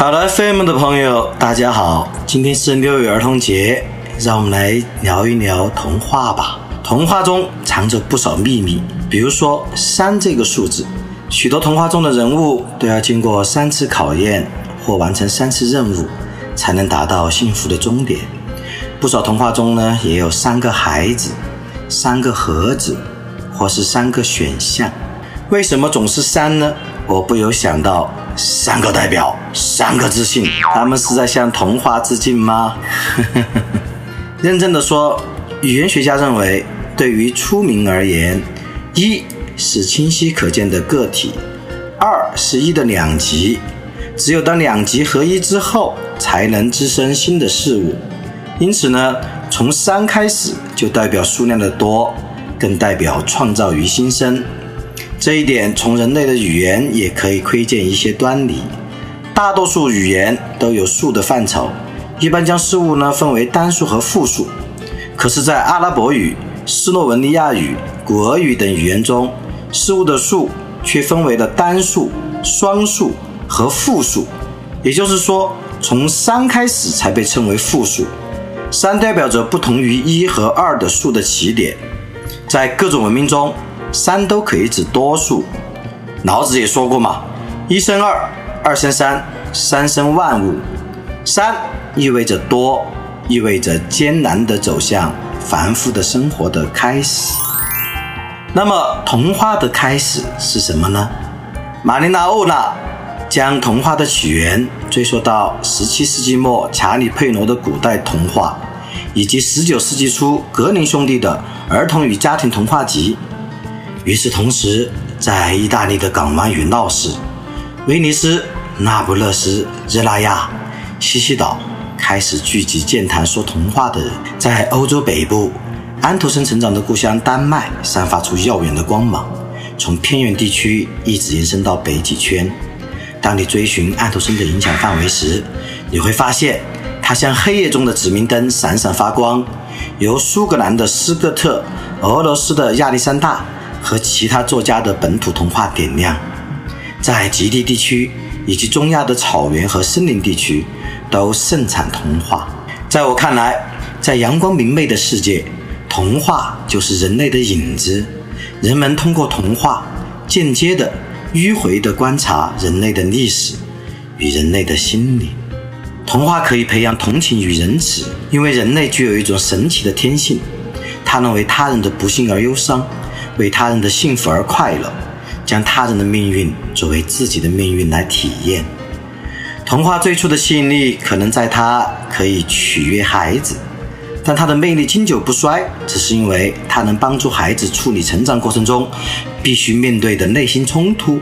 考拉 FM 的朋友，大家好，今天是六一儿童节，让我们来聊一聊童话吧。童话中藏着不少秘密，比如说三这个数字，许多童话中的人物都要经过三次考验或完成三次任务，才能达到幸福的终点。不少童话中呢，也有三个孩子、三个盒子，或是三个选项。为什么总是三呢？我不由想到，三个代表，三个自信，他们是在向童话致敬吗？认真的说，语言学家认为，对于初名而言，一是清晰可见的个体，二是一的两极。只有当两极合一之后，才能滋生新的事物。因此呢，从三开始就代表数量的多，更代表创造与新生。这一点从人类的语言也可以窥见一些端倪。大多数语言都有数的范畴，一般将事物呢分为单数和复数。可是，在阿拉伯语、斯洛文尼亚语、古俄语等语言中，事物的数却分为了单数、双数和复数。也就是说，从三开始才被称为复数。三代表着不同于一和二的数的起点，在各种文明中，三都可以指多数。老子也说过嘛：“一生二，二生三，三生万物。”三意味着多，意味着艰难的走向繁复的生活的开始。那么，童话的开始是什么呢？玛丽娜·欧娜将童话的起源追溯到17世纪末查理·佩罗的古代童话，以及19世纪初格林兄弟的儿童与家庭童话集。与此同时，在意大利的港湾与闹市、威尼斯、那不勒斯、热那亚、西西岛开始聚集健谈说童话的人。在欧洲北部，安徒生成长的故乡丹麦散发出耀眼的光芒，从偏远地区一直延伸到北极圈。当你追寻安徒生的影响范围时，你会发现，它像黑夜中的指明灯，闪闪发光。由苏格兰的斯科特、俄罗斯的亚历山大和其他作家的本土童话点亮，在极地地区以及中亚的草原和森林地区，都盛产童话。在我看来，在阳光明媚的世界，童话就是人类的影子。人们通过童话，间接的。迂回地观察人类的历史与人类的心理。童话可以培养同情与仁慈，因为人类具有一种神奇的天性，他能为他人的不幸而忧伤，为他人的幸福而快乐，将他人的命运作为自己的命运来体验。童话最初的吸引力可能在它可以取悦孩子。但它的魅力经久不衰，只是因为它能帮助孩子处理成长过程中必须面对的内心冲突，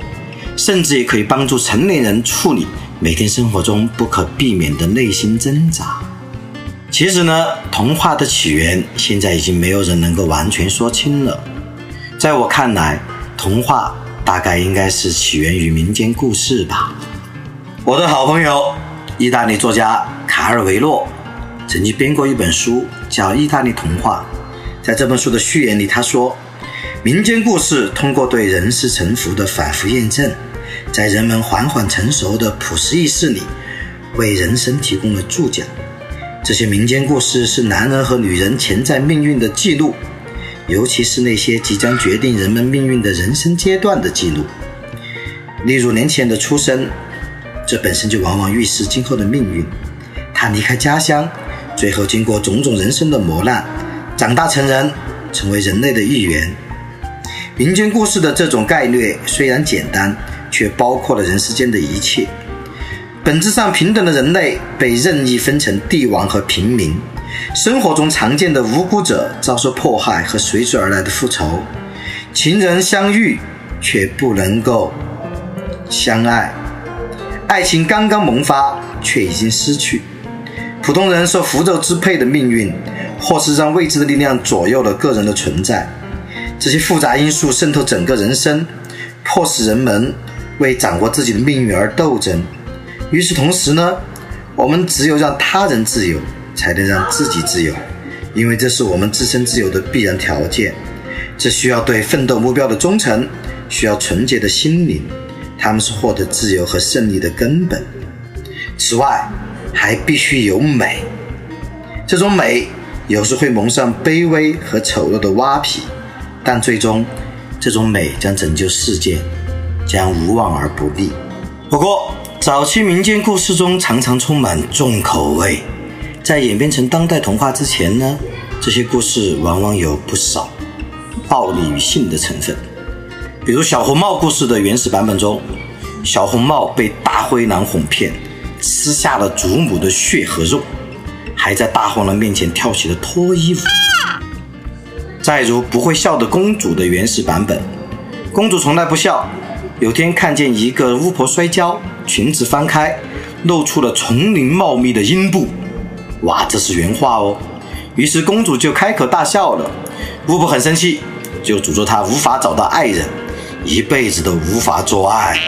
甚至也可以帮助成年人处理每天生活中不可避免的内心挣扎。其实呢，童话的起源现在已经没有人能够完全说清了。在我看来，童话大概应该是起源于民间故事吧。我的好朋友，意大利作家卡尔维诺。曾经编过一本书，叫《意大利童话》。在这本书的序言里，他说：“民间故事通过对人事沉浮的反复验证，在人们缓缓成熟的朴实意识里，为人生提供了注脚。这些民间故事是男人和女人潜在命运的记录，尤其是那些即将决定人们命运的人生阶段的记录。例如年轻人的出生，这本身就往往预示今后的命运。他离开家乡。”最后，经过种种人生的磨难，长大成人，成为人类的一员。民间故事的这种概略虽然简单，却包括了人世间的一切。本质上平等的人类被任意分成帝王和平民，生活中常见的无辜者遭受迫害和随之而来的复仇，情人相遇却不能够相爱，爱情刚刚萌发，却已经失去。普通人受符咒支配的命运，或是让未知的力量左右了个人的存在。这些复杂因素渗透整个人生，迫使人们为掌握自己的命运而斗争。与此同时呢，我们只有让他人自由，才能让自己自由，因为这是我们自身自由的必然条件。这需要对奋斗目标的忠诚，需要纯洁的心灵，他们是获得自由和胜利的根本。此外，还必须有美。这种美有时会蒙上卑微和丑陋的蛙皮，但最终，这种美将拯救世界，将无往而不利。不过，早期民间故事中常常充满重口味，在演变成当代童话之前呢，这些故事往往有不少。暴力与性的成分，比如小红帽故事的原始版本中，小红帽被大灰狼哄骗，吃下了祖母的血和肉，还在大灰狼面前跳起了脱衣舞。再如不会笑的公主的原始版本，公主从来不笑，有天看见一个巫婆摔跤，裙子翻开，露出了丛林茂密的阴部，哇，这是原话哦。于是公主就开口大笑了，巫婆很生气。就诅咒她无法找到爱人，一辈子都无法做爱。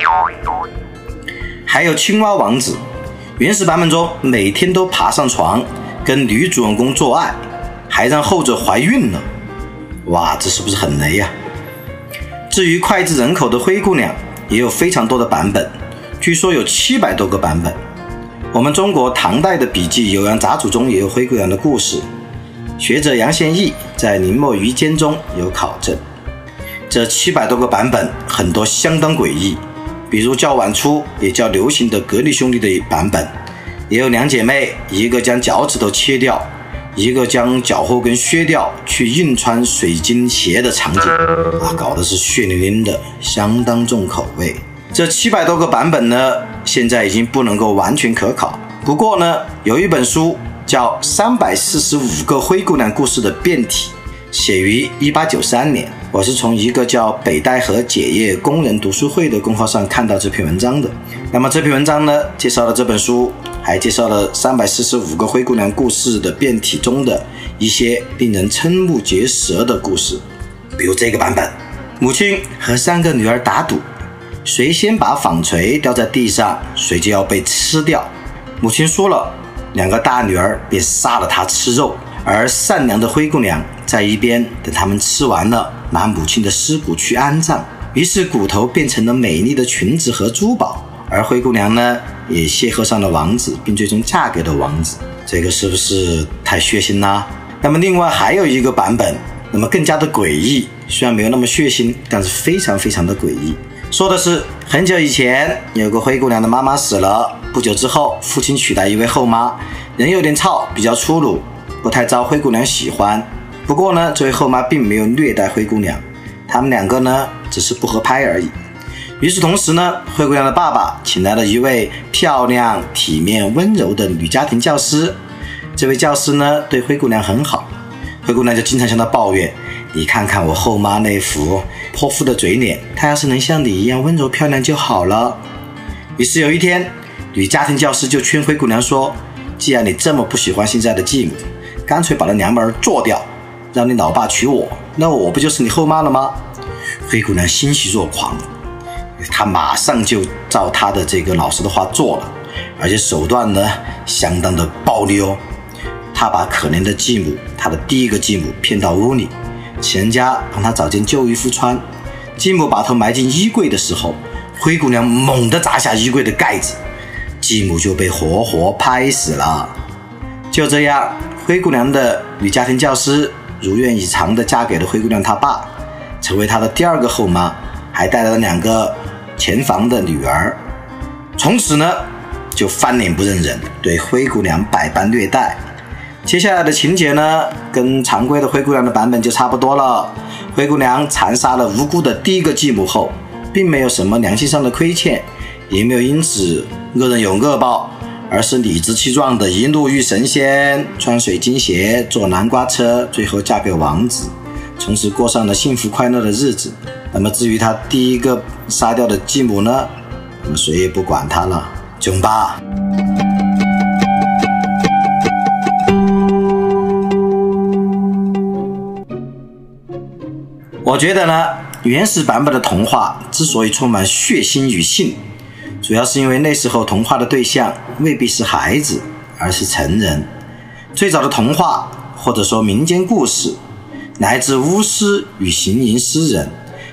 还有青蛙王子，原始版本中每天都爬上床跟女主人公做爱，还让后者怀孕了。哇，这是不是很雷呀？至于脍炙人口的灰姑娘，也有非常多的版本，据说有七百多个版本。我们中国唐代的笔记《酉阳杂俎》中也有灰姑娘的故事。学者杨宪益在《宁墨于笺》中有考证，这七百多个版本很多相当诡异，比如较晚出也较流行的格力兄弟的版本，也有两姐妹，一个将脚趾头切掉，一个将脚后跟削掉去硬穿水晶鞋的场景啊，搞的是血淋淋的，相当重口味。这七百多个版本呢，现在已经不能够完全可考。不过呢，有一本书。叫《三百四十五个灰姑娘故事》的变体，写于一八九三年。我是从一个叫北戴河解业工人读书会的公号上看到这篇文章的。那么这篇文章呢，介绍了这本书，还介绍了《三百四十五个灰姑娘故事》的变体中的一些令人瞠目结舌的故事。比如这个版本：母亲和三个女儿打赌，谁先把纺锤掉在地上，谁就要被吃掉。母亲输了。两个大女儿便杀了她吃肉，而善良的灰姑娘在一边等他们吃完了，拿母亲的尸骨去安葬。于是骨头变成了美丽的裙子和珠宝，而灰姑娘呢，也邂逅上了王子，并最终嫁给了王子。这个是不是太血腥啦？那么另外还有一个版本，那么更加的诡异，虽然没有那么血腥，但是非常非常的诡异。说的是很久以前，有个灰姑娘的妈妈死了。不久之后，父亲娶来一位后妈，人有点糙，比较粗鲁，不太招灰姑娘喜欢。不过呢，这位后妈并没有虐待灰姑娘，他们两个呢只是不合拍而已。与此同时呢，灰姑娘的爸爸请来了一位漂亮、体面、温柔的女家庭教师。这位教师呢对灰姑娘很好，灰姑娘就经常向他抱怨。你看看我后妈那副泼妇的嘴脸，她要是能像你一样温柔漂亮就好了。于是有一天，女家庭教师就劝灰姑娘说：“既然你这么不喜欢现在的继母，干脆把那娘们儿做掉，让你老爸娶我，那我不就是你后妈了吗？”灰姑娘欣喜若狂，她马上就照她的这个老师的话做了，而且手段呢相当的暴力哦。她把可怜的继母，她的第一个继母骗到屋里。请人家帮他找件旧衣服穿。继母把头埋进衣柜的时候，灰姑娘猛地砸下衣柜的盖子，继母就被活活拍死了。就这样，灰姑娘的女家庭教师如愿以偿地嫁给了灰姑娘她爸，成为她的第二个后妈，还带来了两个前房的女儿。从此呢，就翻脸不认人，对灰姑娘百般虐待。接下来的情节呢，跟常规的灰姑娘的版本就差不多了。灰姑娘残杀了无辜的第一个继母后，并没有什么良心上的亏欠，也没有因此恶人有恶报，而是理直气壮的一路遇神仙，穿水晶鞋，坐南瓜车，最后嫁给王子，从此过上了幸福快乐的日子。那么至于他第一个杀掉的继母呢，那么谁也不管他了。囧吧。我觉得呢，原始版本的童话之所以充满血腥与性，主要是因为那时候童话的对象未必是孩子，而是成人。最早的童话或者说民间故事，来自巫师与行吟诗人，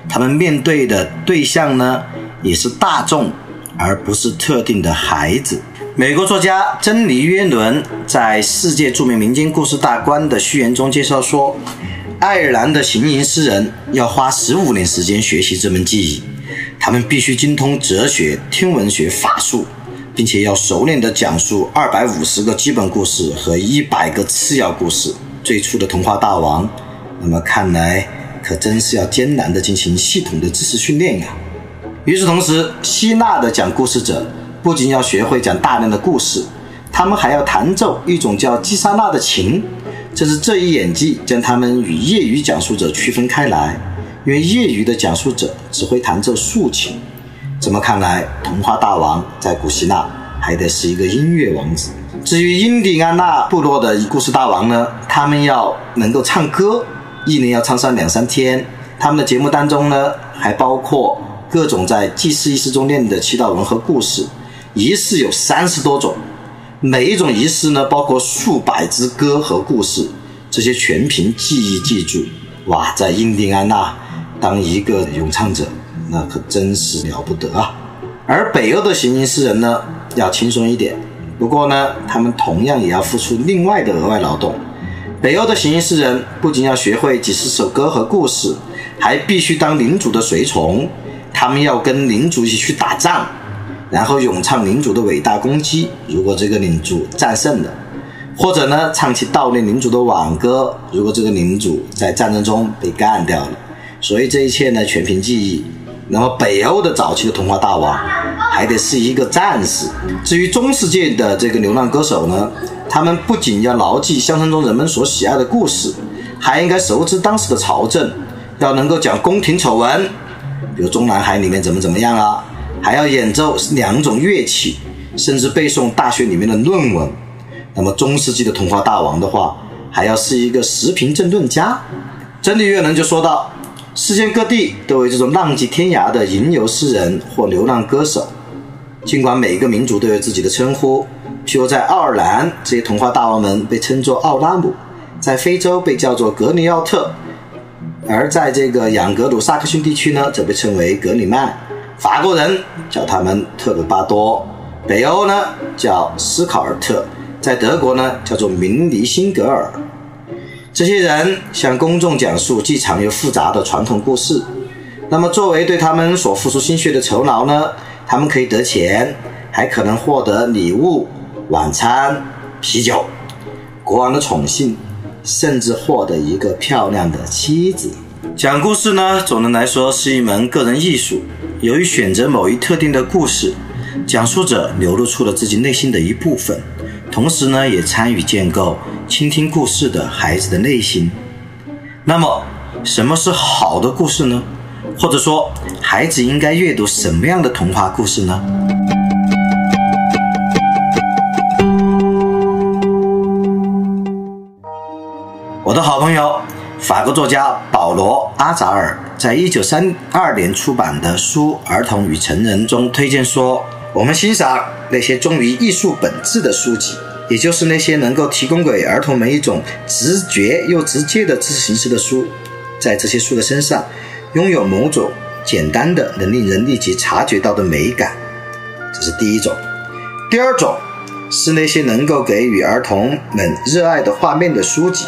他们面对的对象呢，也是大众，而不是特定的孩子。美国作家珍妮约伦在《世界著名民间故事大观》的序言中介绍说。爱尔兰的行吟诗人要花十五年时间学习这门技艺，他们必须精通哲学、天文学、法术，并且要熟练地讲述二百五十个基本故事和一百个次要故事。最初的童话大王，那么看来可真是要艰难地进行系统的知识训练呀。与此同时，希腊的讲故事者不仅要学会讲大量的故事，他们还要弹奏一种叫基萨纳的琴。正是这一演技将他们与业余讲述者区分开来，因为业余的讲述者只会弹奏竖琴。这么看来，童话大王在古希腊还得是一个音乐王子。至于印第安纳部落的故事大王呢，他们要能够唱歌，一年要唱上两三天。他们的节目当中呢，还包括各种在祭祀仪式中念的祈祷文和故事，仪式有三十多种。每一种仪式呢，包括数百支歌和故事，这些全凭记忆记住。哇，在印第安纳当一个咏唱者，那可真是了不得啊！而北欧的行吟诗人呢，要轻松一点，不过呢，他们同样也要付出另外的额外劳动。北欧的行吟诗人不仅要学会几十首歌和故事，还必须当领主的随从，他们要跟领主一起去打仗。然后咏唱领主的伟大功绩，如果这个领主战胜了，或者呢唱起悼念领主的挽歌，如果这个领主在战争中被干掉了。所以这一切呢全凭记忆。那么北欧的早期的童话大王还得是一个战士。至于中世纪的这个流浪歌手呢，他们不仅要牢记乡村中人们所喜爱的故事，还应该熟知当时的朝政，要能够讲宫廷丑闻，比如中南海里面怎么怎么样啊。还要演奏两种乐器，甚至背诵大学里面的论文。那么中世纪的童话大王的话，还要是一个时评政论家。真理越能就说到，世界各地都有这种浪迹天涯的吟游诗人或流浪歌手。尽管每个民族都有自己的称呼，譬如在爱尔兰，这些童话大王们被称作奥拉姆；在非洲被叫做格尼奥特；而在这个养格鲁萨克逊地区呢，则被称为格里曼。法国人叫他们特鲁巴多，北欧呢叫斯考尔特，在德国呢叫做明尼辛格尔。这些人向公众讲述既长又复杂的传统故事。那么作为对他们所付出心血的酬劳呢，他们可以得钱，还可能获得礼物、晚餐、啤酒、国王的宠幸，甚至获得一个漂亮的妻子。讲故事呢，总的来说是一门个人艺术。由于选择某一特定的故事，讲述者流露出了自己内心的一部分，同时呢，也参与建构倾听故事的孩子的内心。那么，什么是好的故事呢？或者说，孩子应该阅读什么样的童话故事呢？我的好朋友。法国作家保罗·阿扎尔在一九三二年出版的书《儿童与成人》中推荐说：“我们欣赏那些忠于艺术本质的书籍，也就是那些能够提供给儿童们一种直觉又直接的知识形式的书。在这些书的身上，拥有某种简单的、能令人立即察觉到的美感。这是第一种。第二种是那些能够给予儿童们热爱的画面的书籍。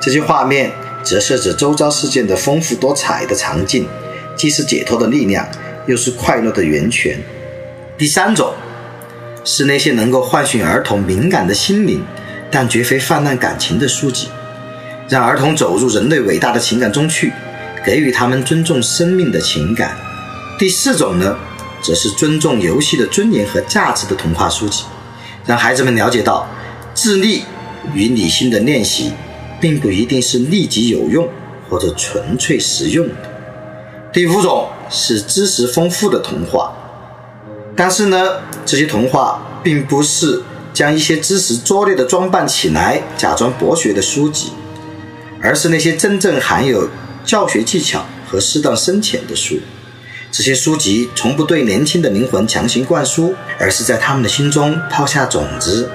这些画面。”折射着周遭事件的丰富多彩的场景，既是解脱的力量，又是快乐的源泉。第三种是那些能够唤醒儿童敏感的心灵，但绝非泛滥感情的书籍，让儿童走入人类伟大的情感中去，给予他们尊重生命的情感。第四种呢，则是尊重游戏的尊严和价值的童话书籍，让孩子们了解到智力与理性的练习。并不一定是立即有用或者纯粹实用的。第五种是知识丰富的童话，但是呢，这些童话并不是将一些知识拙劣的装扮起来，假装博学的书籍，而是那些真正含有教学技巧和适当深浅的书。这些书籍从不对年轻的灵魂强行灌输，而是在他们的心中抛下种子，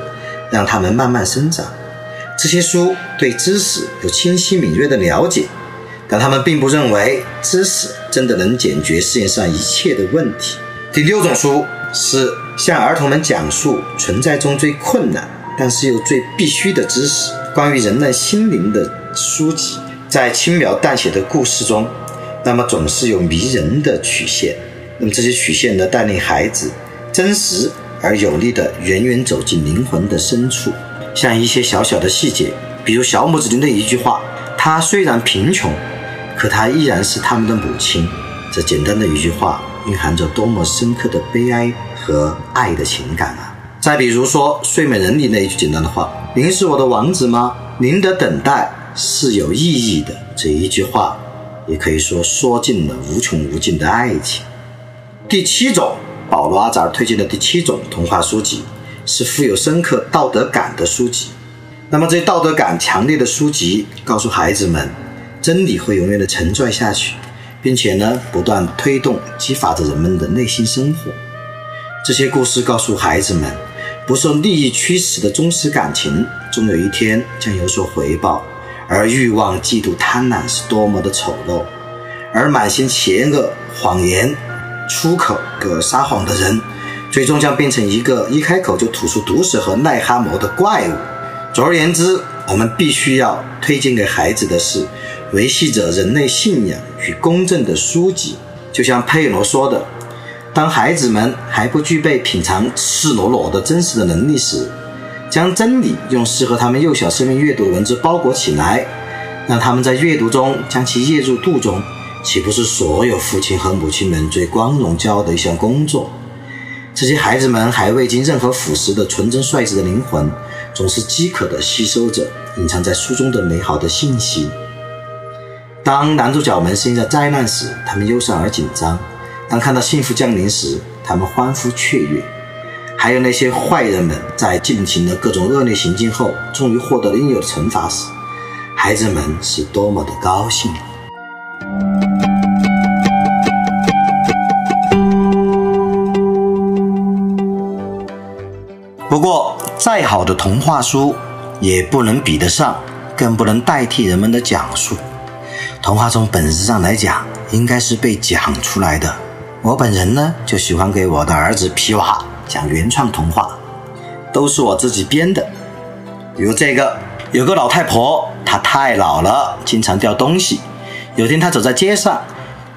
让他们慢慢生长。这些书对知识有清晰敏锐的了解，但他们并不认为知识真的能解决世界上一切的问题。第六种书是向儿童们讲述存在中最困难，但是又最必须的知识——关于人类心灵的书籍。在轻描淡写的故事中，那么总是有迷人的曲线。那么这些曲线呢，带领孩子真实而有力的远远走进灵魂的深处。像一些小小的细节，比如小拇指林的一句话：“他虽然贫穷，可他依然是他们的母亲。”这简单的一句话，蕴含着多么深刻的悲哀和爱的情感啊！再比如说《睡美人》里那一句简单的话：“您是我的王子吗？您的等待是有意义的。”这一句话，也可以说说尽了无穷无尽的爱情。第七种，保罗·阿扎尔推荐的第七种童话书籍。是富有深刻道德感的书籍。那么，这道德感强烈的书籍告诉孩子们，真理会永远的沉醉下去，并且呢，不断推动、激发着人们的内心生活。这些故事告诉孩子们，不受利益驱使的忠实感情，终有一天将有所回报。而欲望、嫉妒、贪婪是多么的丑陋，而满心邪恶、谎言、出口个撒谎的人。最终将变成一个一开口就吐出毒舌和癞蛤蟆的怪物。总而言之，我们必须要推荐给孩子的是维系着人类信仰与公正的书籍。就像佩罗说的：“当孩子们还不具备品尝赤裸裸的真实的能力时，将真理用适合他们幼小生命阅读的文字包裹起来，让他们在阅读中将其咽入肚中，岂不是所有父亲和母亲们最光荣骄傲的一项工作？”这些孩子们还未经任何腐蚀的纯真率直的灵魂，总是饥渴地吸收着隐藏在书中的美好的信息。当男主角们身在灾难时，他们忧伤而紧张；当看到幸福降临时，他们欢呼雀跃。还有那些坏人们在进行了各种恶劣行径后，终于获得了应有的惩罚时，孩子们是多么的高兴！不过，再好的童话书也不能比得上，更不能代替人们的讲述。童话从本质上来讲，应该是被讲出来的。我本人呢，就喜欢给我的儿子皮娃讲原创童话，都是我自己编的。比如这个，有个老太婆，她太老了，经常掉东西。有天她走在街上，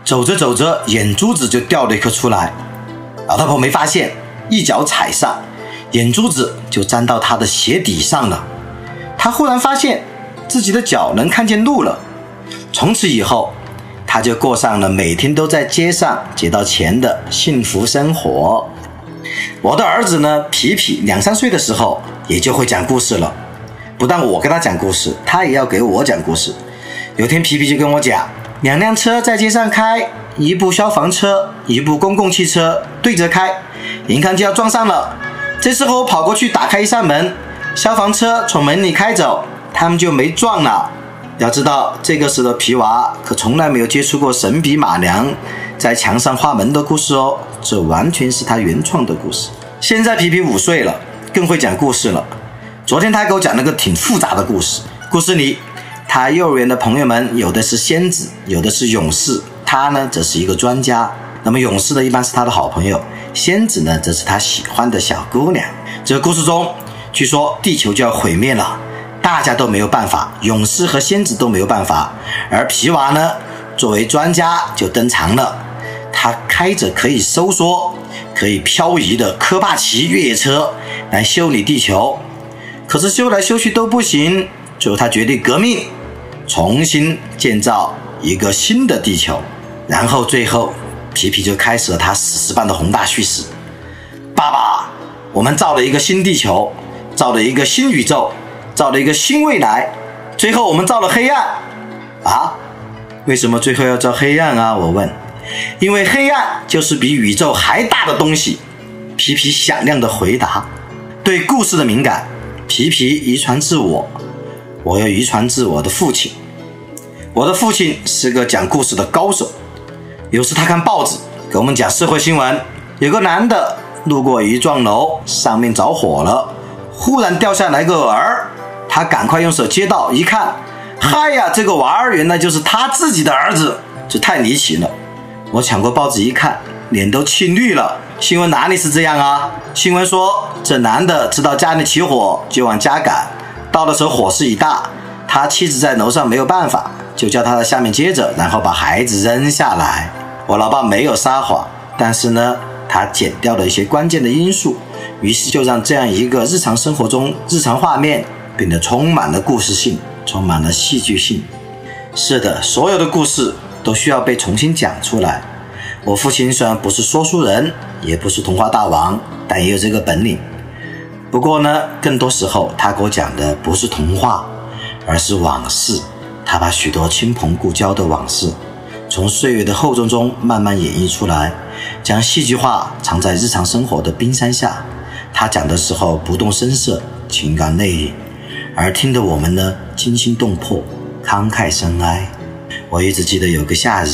走着走着，眼珠子就掉了一颗出来。老太婆没发现，一脚踩上。眼珠子就粘到她的鞋底上了，她忽然发现自己的脚能看见路了。从此以后，他就过上了每天都在街上捡到钱的幸福生活。我的儿子呢，皮皮两三岁的时候也就会讲故事了。不但我跟他讲故事，他也要给我讲故事。有天皮皮就跟我讲，两辆车在街上开，一部消防车，一部公共汽车对着开，眼看就要撞上了。这时候我跑过去打开一扇门，消防车从门里开走，他们就没撞了。要知道，这个时的皮娃可从来没有接触过神笔马良在墙上画门的故事哦，这完全是他原创的故事。现在皮皮五岁了，更会讲故事了。昨天他给我讲了个挺复杂的故事，故事里他幼儿园的朋友们有的是仙子，有的是勇士，他呢则是一个专家。那么勇士呢，一般是他的好朋友。仙子呢，则是他喜欢的小姑娘。这个故事中，据说地球就要毁灭了，大家都没有办法，勇士和仙子都没有办法，而皮娃呢，作为专家就登场了。他开着可以收缩、可以漂移的科帕奇越野车来修理地球，可是修来修去都不行。最后他决定革命，重新建造一个新的地球，然后最后。皮皮就开始了他史诗般的宏大叙事。爸爸，我们造了一个新地球，造了一个新宇宙，造了一个新未来，最后我们造了黑暗。啊？为什么最后要造黑暗啊？我问。因为黑暗就是比宇宙还大的东西。皮皮响亮的回答。对故事的敏感，皮皮遗传自我，我又遗传自我的父亲。我的父亲是个讲故事的高手，有时他看报纸给我们讲社会新闻，有个男的路过一幢楼，上面着火了，忽然掉下来个儿，他赶快用手接到，一看，嗨呀，这个娃儿原来就是他自己的儿子，这太离奇了。我抢过报纸一看，脸都气绿了。新闻哪里是这样啊？新闻说，这男的知道家里起火，就往家赶。到的时候火势已大，他妻子在楼上没有办法，就叫他在下面接着，然后把孩子扔下来。我老爸没有撒谎，但是呢，他剪掉了一些关键的因素，于是就让这样一个日常生活中日常画面变得充满了故事性，充满了戏剧性。是的，所有的故事都需要被重新讲出来。我父亲虽然不是说书人，也不是童话大王，但也有这个本领。不过呢，更多时候他给我讲的不是童话，而是往事。他把许多亲朋故交的往事，从岁月的厚重中慢慢演绎出来，将戏剧化藏在日常生活的冰山下。他讲的时候不动声色，情感内敛，而听得我们呢惊心动魄，慷慨深哀。我一直记得有个夏日。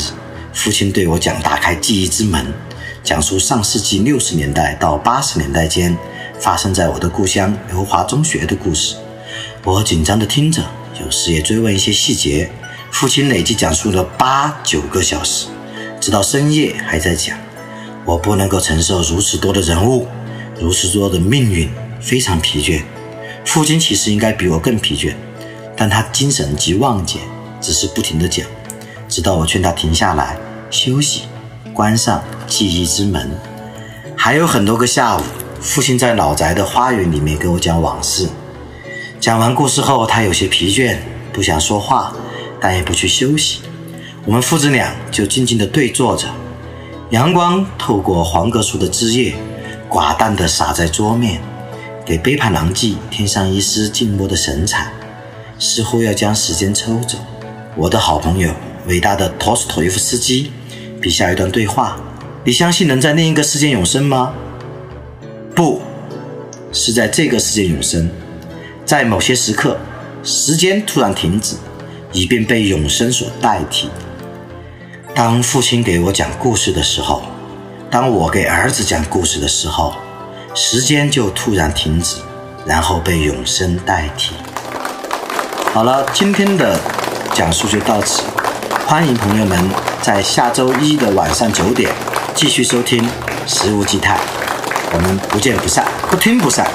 父亲对我讲，打开记忆之门，讲述上世纪六十年代到八十年代间发生在我的故乡刘华中学的故事。我紧张地听着，有时也追问一些细节。父亲累计讲述了八九个小时，直到深夜还在讲。我不能够承受如此多的人物，如此多的命运，非常疲倦。父亲其实应该比我更疲倦，但他精神极旺健，只是不停地讲，直到我劝他停下来。休息，关上记忆之门。还有很多个下午，父亲在老宅的花园里面给我讲往事。讲完故事后，他有些疲倦，不想说话，但也不去休息。我们父子俩就静静地对坐着，阳光透过黄葛树的枝叶，寡淡地洒在桌面，给《背叛狼藉》添上一丝静默的神采，似乎要将时间抽走。我的好朋友，伟大的托斯托耶夫斯基。笔下一段对话：你相信能在另一个世界永生吗？不是在这个世界永生，在某些时刻，时间突然停止，以便被永生所代替。当父亲给我讲故事的时候，当我给儿子讲故事的时候，时间就突然停止，然后被永生代替。好了，今天的讲述就到此。欢迎朋友们在下周一的晚上九点继续收听《食物基态》，我们不见不散，不听不散。